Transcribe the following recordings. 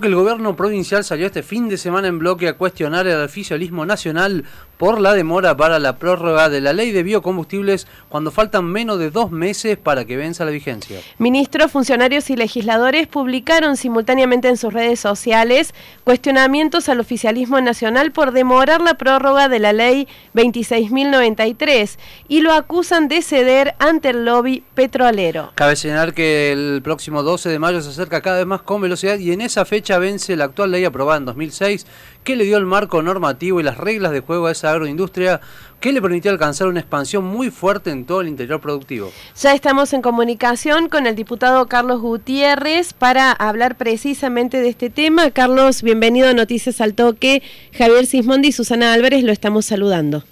El gobierno provincial salió este fin de semana en bloque a cuestionar el oficialismo nacional por la demora para la prórroga de la ley de biocombustibles cuando faltan menos de dos meses para que venza la vigencia. Ministros, funcionarios y legisladores publicaron simultáneamente en sus redes sociales cuestionamientos al oficialismo nacional por demorar la prórroga de la ley 26.093 y lo acusan de ceder ante el lobby petrolero. Cabe señalar que el próximo 12 de mayo se acerca cada vez más con velocidad y en esa fecha vence la actual ley aprobada en 2006 que le dio el marco normativo y las reglas de juego a esa agroindustria que le permitió alcanzar una expansión muy fuerte en todo el interior productivo. Ya estamos en comunicación con el diputado Carlos Gutiérrez para hablar precisamente de este tema. Carlos, bienvenido a Noticias al Toque. Javier Sismondi y Susana Álvarez lo estamos saludando.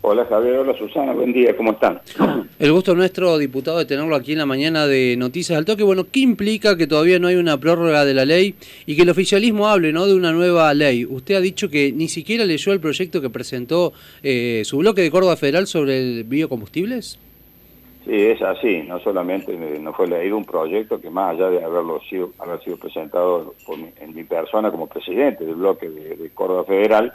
Hola Javier, hola Susana, buen día, ¿cómo están? El gusto nuestro, diputado, de tenerlo aquí en la mañana de Noticias al Toque. Bueno, ¿qué implica que todavía no hay una prórroga de la ley y que el oficialismo hable ¿no? de una nueva ley? Usted ha dicho que ni siquiera leyó el proyecto que presentó eh, su bloque de Córdoba Federal sobre el biocombustibles. Sí, es así, no solamente eh, no fue leído un proyecto que más allá de haberlo sido, haber sido presentado en mi persona como presidente del bloque de Córdoba Federal,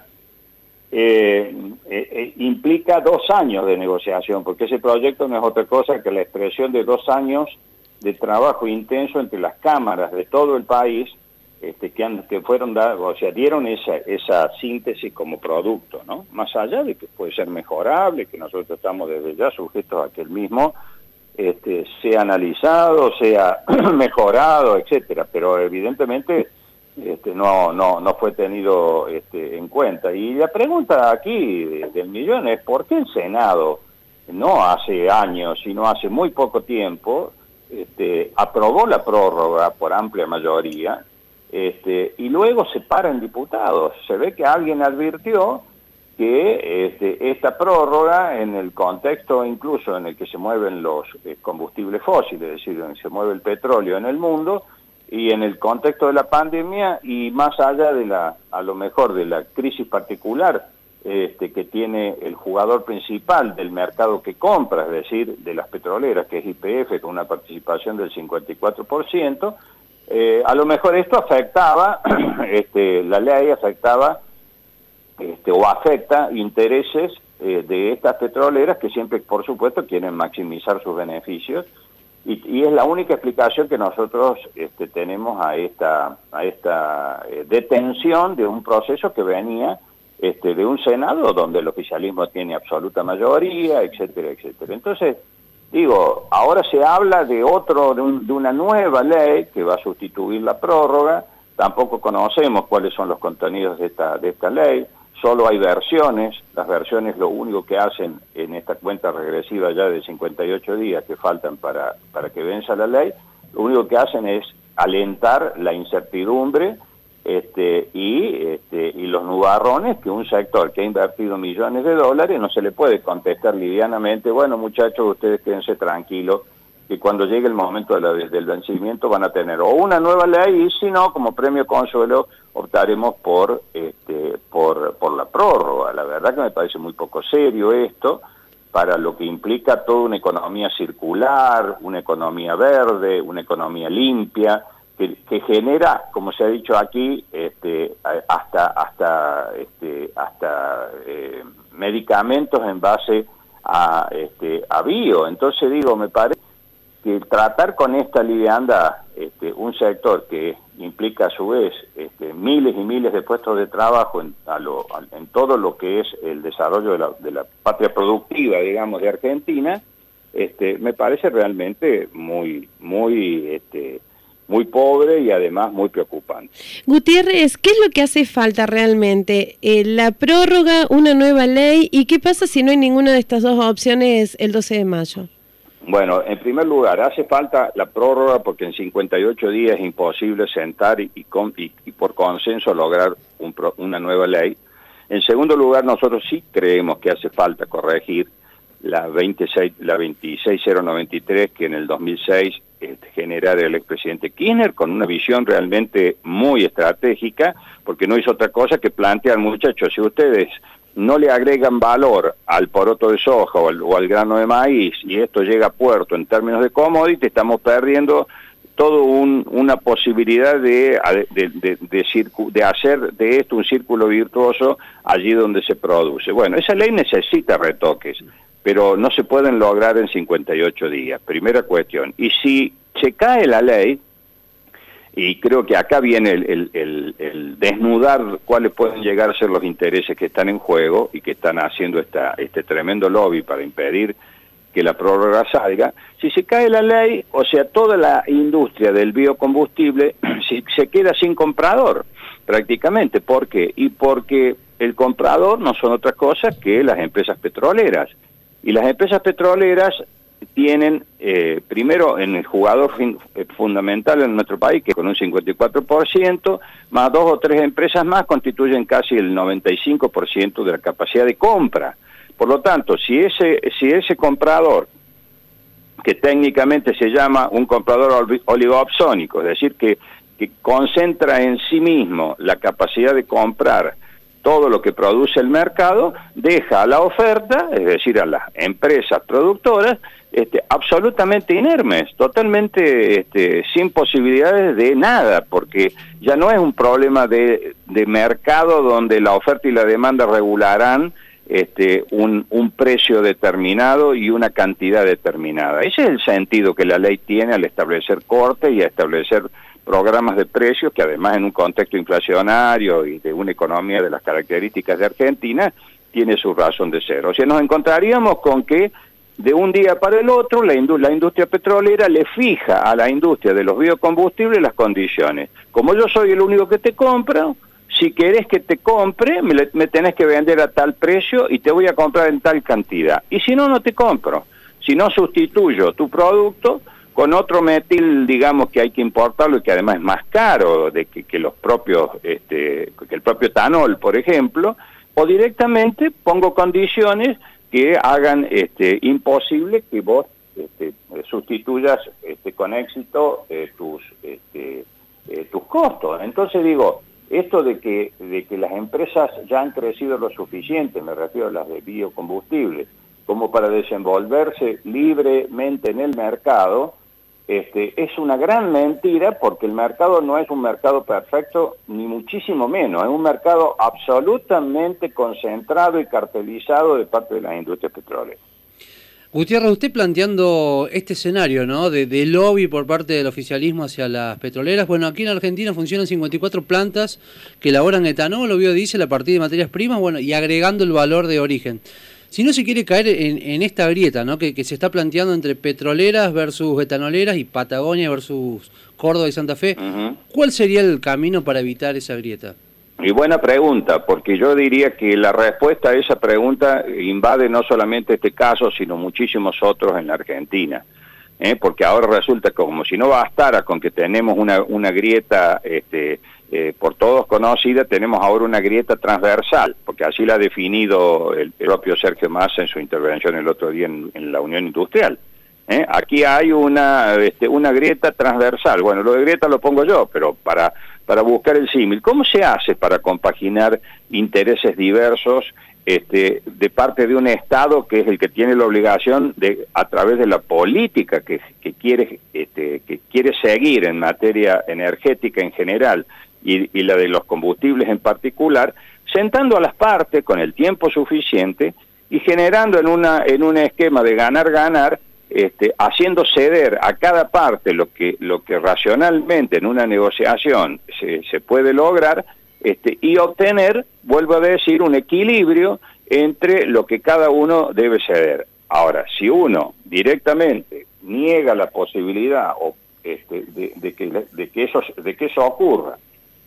eh, eh, eh, implica dos años de negociación, porque ese proyecto no es otra cosa que la expresión de dos años de trabajo intenso entre las cámaras de todo el país este, que, han, que fueron o sea, dieron esa, esa síntesis como producto, ¿no? Más allá de que puede ser mejorable, que nosotros estamos desde ya sujetos a que el mismo este, sea analizado, sea mejorado, etcétera, pero evidentemente este, no, no, no fue tenido este, en cuenta. Y la pregunta aquí del millón es, ¿por qué el Senado, no hace años, sino hace muy poco tiempo, este, aprobó la prórroga por amplia mayoría este, y luego se para en diputados? Se ve que alguien advirtió que este, esta prórroga, en el contexto incluso en el que se mueven los eh, combustibles fósiles, es decir, donde se mueve el petróleo en el mundo, y en el contexto de la pandemia y más allá de la, a lo mejor de la crisis particular este, que tiene el jugador principal del mercado que compra, es decir, de las petroleras, que es IPF, con una participación del 54%, eh, a lo mejor esto afectaba, este, la ley afectaba este, o afecta intereses eh, de estas petroleras que siempre, por supuesto, quieren maximizar sus beneficios y, es la única explicación que nosotros este, tenemos a esta, a esta eh, detención de un proceso que venía este, de un Senado donde el oficialismo tiene absoluta mayoría, etcétera, etcétera. Entonces, digo, ahora se habla de otro, de, de una nueva ley que va a sustituir la prórroga, tampoco conocemos cuáles son los contenidos de esta, de esta ley, solo hay versiones, las versiones lo único que hacen en esta cuenta regresiva ya de 58 días que faltan para, para que venza la ley, lo único que hacen es alentar la incertidumbre este, y, este, y los nubarrones que un sector que ha invertido millones de dólares no se le puede contestar livianamente, bueno muchachos, ustedes quédense tranquilos, que cuando llegue el momento del vencimiento van a tener o una nueva ley y si no, como premio consuelo, optaremos por, este, por, por la prórroga. La verdad que me parece muy poco serio esto para lo que implica toda una economía circular, una economía verde, una economía limpia, que, que genera, como se ha dicho aquí, este, hasta, hasta, este, hasta eh, medicamentos en base a, este, a bio. Entonces digo, me parece que tratar con esta livianda este, un sector que implica a su vez este, miles y miles de puestos de trabajo en, en todo lo que es el desarrollo de la, de la patria productiva, digamos, de Argentina, este, me parece realmente muy, muy, este, muy pobre y además muy preocupante. Gutiérrez, ¿qué es lo que hace falta realmente? Eh, ¿La prórroga, una nueva ley? ¿Y qué pasa si no hay ninguna de estas dos opciones el 12 de mayo? Bueno, en primer lugar, hace falta la prórroga porque en 58 días es imposible sentar y, y, por consenso lograr una nueva ley. En segundo lugar, nosotros sí creemos que hace falta corregir la, 26, la 26093 que en el 2006 este, generara el expresidente Kirchner con una visión realmente muy estratégica, porque no hizo otra cosa que plantear, muchachos, si ustedes no le agregan valor al poroto de soja o al, grano de maíz y esto llega a puerto en términos de commodity, estamos perdiendo todo una posibilidad de, de, de, hacer de esto un círculo virtuoso allí donde se produce. Bueno, esa ley necesita retoques, pero no se pueden lograr en 58 días, primera cuestión. Y si se cae la ley, y creo que acá viene el, desnudar cuáles pueden llegar a ser los intereses que están en juego y que están haciendo esta, este tremendo lobby para impedir que la prórroga salga, si se cae la ley, o sea, toda la industria del biocombustible se queda sin comprador, prácticamente. ¿Por qué? Y porque el comprador no son otra cosa que las empresas petroleras. Y las empresas petroleras tienen, eh, primero, en el jugador eh, fundamental en nuestro país, que con un 54%, más dos o tres empresas más constituyen casi el 95% de la capacidad de compra. Por lo tanto, si ese, si ese comprador, que técnicamente se llama un comprador oligopsónico, es decir, que, que concentra en sí mismo la capacidad de comprar todo lo que produce el mercado, deja a la oferta, es decir, a las empresas productoras, este, absolutamente inermes, totalmente este, sin posibilidades de nada, porque ya no es un problema de, mercado donde la oferta y la demanda regularán este, un, un, precio determinado y una cantidad determinada. Ese es el sentido que la ley tiene al establecer corte y a establecer programas de precios que además en un contexto inflacionario y de una economía de las características de Argentina tiene su razón de ser. O sea, nos encontraríamos con que de un día para el otro la, industria petrolera le fija a la industria de los biocombustibles las condiciones. Como yo soy el único que te compra, si querés que te compre, me, me, tenés que vender a tal precio y te voy a comprar en tal cantidad. Y si no, no te compro. Si no, sustituyo tu producto con otro metil, digamos, que hay que importarlo y que además es más caro de que, que los propios, este, que el propio etanol, por ejemplo, o directamente pongo condiciones que hagan este, imposible que vos este, sustituyas este, con éxito eh, tus, este, eh, tus costos. Entonces digo, esto de que, de que las empresas ya han crecido lo suficiente, me refiero a las de biocombustibles, como para desenvolverse libremente en el mercado, este, es una gran mentira porque el mercado no es un mercado perfecto, ni muchísimo menos, es un mercado absolutamente concentrado y cartelizado de parte de las industrias petroleras. Gutiérrez, usted planteando este escenario ¿no? de, lobby por parte del oficialismo hacia las petroleras, bueno, aquí en Argentina funcionan 54 plantas que elaboran etanol o biodiesel a partir de materias primas, bueno, y agregando el valor de origen si no se quiere caer en, esta grieta ¿no? que, se está planteando entre petroleras versus etanoleras y Patagonia versus Córdoba y Santa Fe, ¿cuál sería el camino para evitar esa grieta? Y buena pregunta, porque yo diría que la respuesta a esa pregunta invade no solamente este caso, sino muchísimos otros en la Argentina. ¿eh? Porque ahora resulta como si no bastara con que tenemos una, una grieta este, eh, por todos conocida, tenemos ahora una grieta transversal, porque así la ha definido el propio Sergio Massa en su intervención el otro día en, la Unión Industrial. ¿eh? Aquí hay una, este, una grieta transversal. Bueno, lo de grieta lo pongo yo, pero para, para buscar el símil. ¿Cómo se hace para compaginar intereses diversos este, de parte de un Estado que es el que tiene la obligación de, a través de la política que, que, quiere, este, que quiere seguir en materia energética en general, y, la de los combustibles en particular, sentando a las partes con el tiempo suficiente y generando en, una, en un esquema de ganar-ganar, este, haciendo ceder a cada parte lo que, lo que racionalmente en una negociación se, puede lograr este, y obtener, vuelvo a decir, un equilibrio entre lo que cada uno debe ceder. Ahora, si uno directamente niega la posibilidad o, este, de, que, de, que eso, de que eso ocurra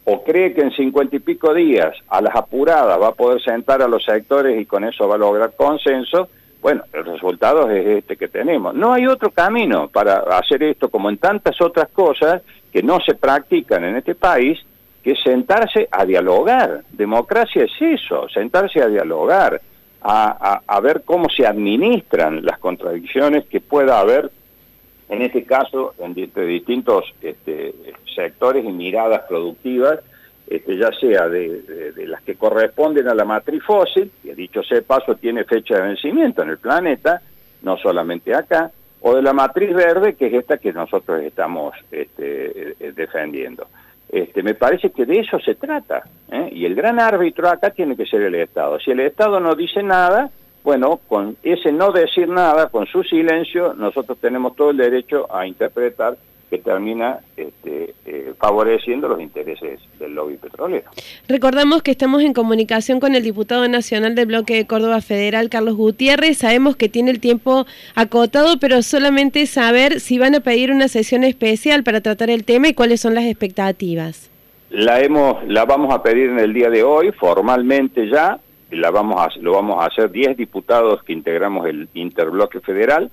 o cree que en cincuenta y pico días a las apuradas va a poder sentar a los sectores y con eso va a lograr consenso, bueno, el resultado es este que tenemos. No hay otro camino para hacer esto como en tantas otras cosas que no se practican en este país, que sentarse a dialogar. Democracia es eso, sentarse a dialogar, a, ver cómo se administran las contradicciones que pueda haber en este caso, entre distintos este, sectores y miradas productivas, este, ya sea de, las que corresponden a la matriz fósil, que dicho sea paso tiene fecha de vencimiento en el planeta, no solamente acá, o de la matriz verde, que es esta que nosotros estamos este, eh, defendiendo. Este, me parece que de eso se trata, ¿eh? y el gran árbitro acá tiene que ser el Estado. Si el Estado no dice nada, bueno, con ese no decir nada, con su silencio, nosotros tenemos todo el derecho a interpretar que termina este, eh, favoreciendo los intereses del lobby petrolero. Recordamos que estamos en comunicación con el diputado nacional del bloque de Córdoba Federal, Carlos Gutiérrez. Sabemos que tiene el tiempo acotado, pero solamente saber si van a pedir una sesión especial para tratar el tema y cuáles son las expectativas. La, hemos, la vamos a pedir en el día de hoy, formalmente ya, la vamos a, lo vamos a hacer 10 diputados que integramos el interbloque federal.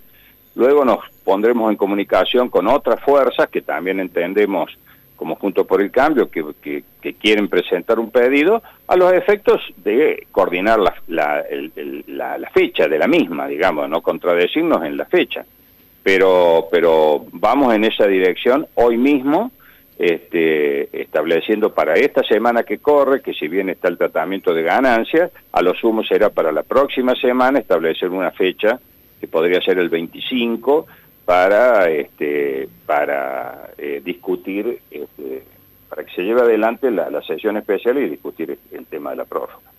Luego nos pondremos en comunicación con otras fuerzas que también entendemos como Junto por el Cambio, que, que, quieren presentar un pedido, a los efectos de coordinar la, la, la, fecha de la misma, digamos, no contradecirnos en la fecha. Pero, pero vamos en esa dirección hoy mismo, este, estableciendo para esta semana que corre, que si bien está el tratamiento de ganancias, a lo sumo será para la próxima semana establecer una fecha que podría ser el 25, para, este, para eh, discutir, este, para que se lleve adelante la, la sesión especial y discutir el tema de la prórroga.